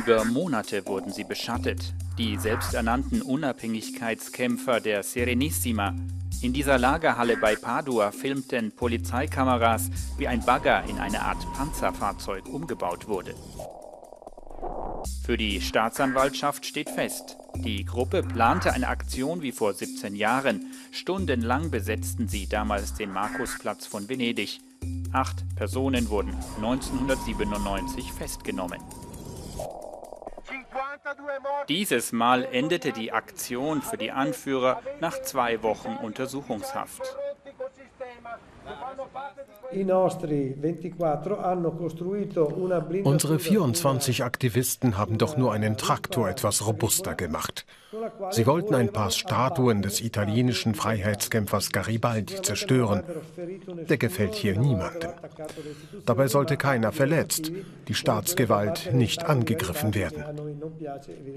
Über Monate wurden sie beschattet, die selbsternannten Unabhängigkeitskämpfer der Serenissima. In dieser Lagerhalle bei Padua filmten Polizeikameras, wie ein Bagger in eine Art Panzerfahrzeug umgebaut wurde. Für die Staatsanwaltschaft steht fest, die Gruppe plante eine Aktion wie vor 17 Jahren. Stundenlang besetzten sie damals den Markusplatz von Venedig. Acht Personen wurden 1997 festgenommen. Dieses Mal endete die Aktion für die Anführer nach zwei Wochen Untersuchungshaft. Unsere 24 Aktivisten haben doch nur einen Traktor etwas robuster gemacht. Sie wollten ein paar Statuen des italienischen Freiheitskämpfers Garibaldi zerstören. Der gefällt hier niemandem. Dabei sollte keiner verletzt, die Staatsgewalt nicht angegriffen werden.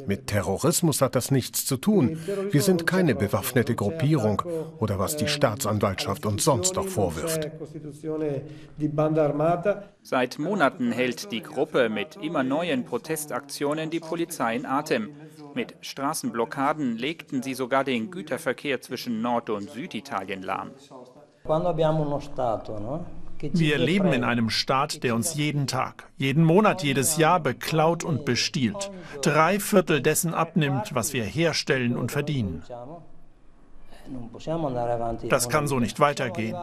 Mit Terrorismus hat das nichts zu tun. Wir sind keine bewaffnete Gruppierung oder was die Staatsanwaltschaft uns sonst noch vorwirft. Seit Monaten hält die Gruppe mit immer neuen Protestaktionen die Polizei in Atem. Mit Straßenblockaden legten sie sogar den Güterverkehr zwischen Nord- und Süditalien lahm. Wir leben in einem Staat, der uns jeden Tag, jeden Monat, jedes Jahr beklaut und bestiehlt, drei Viertel dessen abnimmt, was wir herstellen und verdienen. Das kann so nicht weitergehen.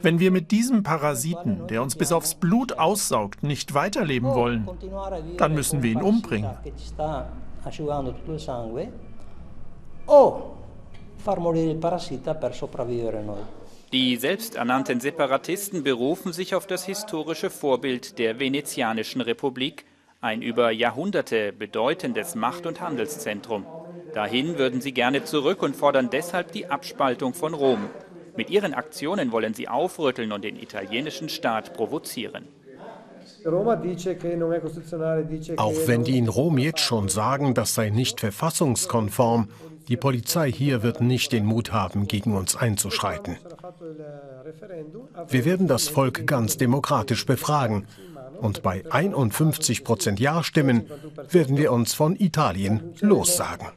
Wenn wir mit diesem Parasiten, der uns bis aufs Blut aussaugt, nicht weiterleben wollen, dann müssen wir ihn umbringen. Die selbsternannten Separatisten berufen sich auf das historische Vorbild der Venezianischen Republik, ein über Jahrhunderte bedeutendes Macht- und Handelszentrum. Dahin würden sie gerne zurück und fordern deshalb die Abspaltung von Rom. Mit ihren Aktionen wollen sie aufrütteln und den italienischen Staat provozieren. Auch wenn die in Rom jetzt schon sagen, das sei nicht verfassungskonform, die Polizei hier wird nicht den Mut haben, gegen uns einzuschreiten. Wir werden das Volk ganz demokratisch befragen und bei 51 Prozent Ja-Stimmen werden wir uns von Italien lossagen.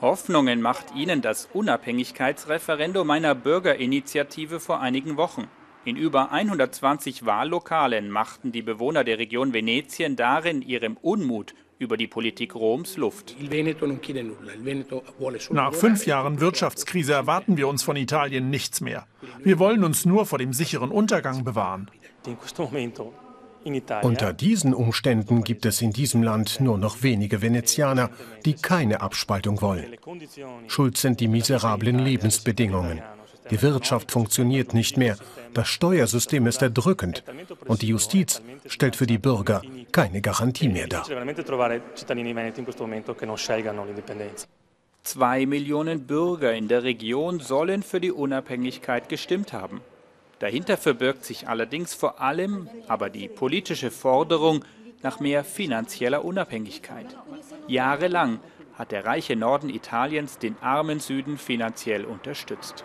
Hoffnungen macht ihnen das Unabhängigkeitsreferendum einer Bürgerinitiative vor einigen Wochen. In über 120 Wahllokalen machten die Bewohner der Region Venetien darin ihrem Unmut über die Politik Roms Luft. Nach fünf Jahren Wirtschaftskrise erwarten wir uns von Italien nichts mehr. Wir wollen uns nur vor dem sicheren Untergang bewahren. Unter diesen Umständen gibt es in diesem Land nur noch wenige Venezianer, die keine Abspaltung wollen. Schuld sind die miserablen Lebensbedingungen. Die Wirtschaft funktioniert nicht mehr, das Steuersystem ist erdrückend und die Justiz stellt für die Bürger keine Garantie mehr dar. Zwei Millionen Bürger in der Region sollen für die Unabhängigkeit gestimmt haben. Dahinter verbirgt sich allerdings vor allem aber die politische Forderung nach mehr finanzieller Unabhängigkeit. Jahrelang hat der reiche Norden Italiens den armen Süden finanziell unterstützt.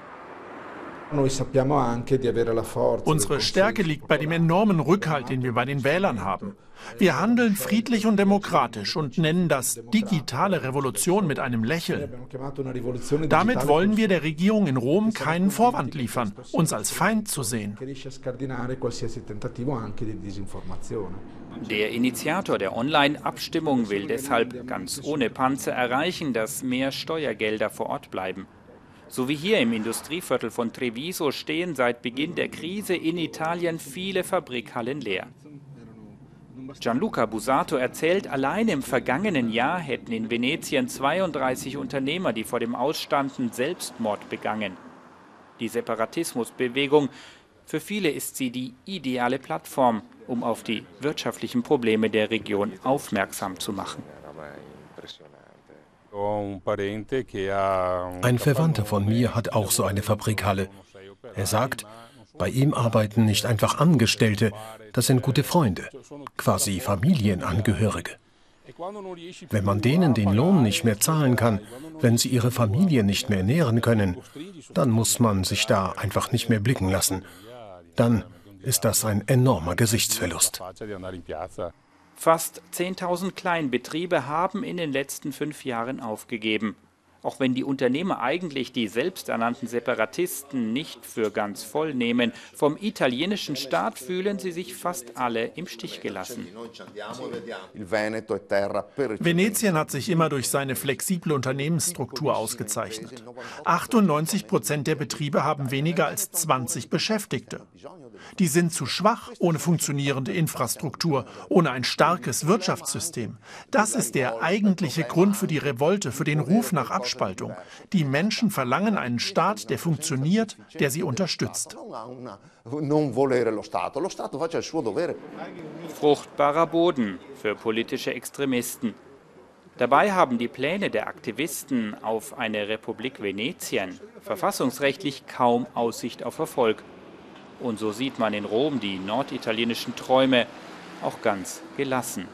Unsere Stärke liegt bei dem enormen Rückhalt, den wir bei den Wählern haben. Wir handeln friedlich und demokratisch und nennen das digitale Revolution mit einem Lächeln. Damit wollen wir der Regierung in Rom keinen Vorwand liefern, uns als Feind zu sehen. Der Initiator der Online-Abstimmung will deshalb ganz ohne Panzer erreichen, dass mehr Steuergelder vor Ort bleiben. So wie hier im Industrieviertel von Treviso stehen seit Beginn der Krise in Italien viele Fabrikhallen leer. Gianluca Busato erzählt, allein im vergangenen Jahr hätten in Venetien 32 Unternehmer, die vor dem Ausstanden, Selbstmord begangen. Die Separatismusbewegung, für viele ist sie die ideale Plattform, um auf die wirtschaftlichen Probleme der Region aufmerksam zu machen. Ein Verwandter von mir hat auch so eine Fabrikhalle. Er sagt, bei ihm arbeiten nicht einfach Angestellte, das sind gute Freunde, quasi Familienangehörige. Wenn man denen den Lohn nicht mehr zahlen kann, wenn sie ihre Familie nicht mehr ernähren können, dann muss man sich da einfach nicht mehr blicken lassen. Dann ist das ein enormer Gesichtsverlust. Fast 10.000 Kleinbetriebe haben in den letzten fünf Jahren aufgegeben. Auch wenn die Unternehmer eigentlich die selbsternannten Separatisten nicht für ganz voll nehmen, vom italienischen Staat fühlen sie sich fast alle im Stich gelassen. Venetien hat sich immer durch seine flexible Unternehmensstruktur ausgezeichnet. 98 Prozent der Betriebe haben weniger als 20 Beschäftigte. Die sind zu schwach ohne funktionierende Infrastruktur, ohne ein starkes Wirtschaftssystem. Das ist der eigentliche Grund für die Revolte, für den Ruf nach Abspaltung. Die Menschen verlangen einen Staat, der funktioniert, der sie unterstützt. Fruchtbarer Boden für politische Extremisten. Dabei haben die Pläne der Aktivisten auf eine Republik Venetien verfassungsrechtlich kaum Aussicht auf Erfolg. Und so sieht man in Rom die norditalienischen Träume auch ganz gelassen.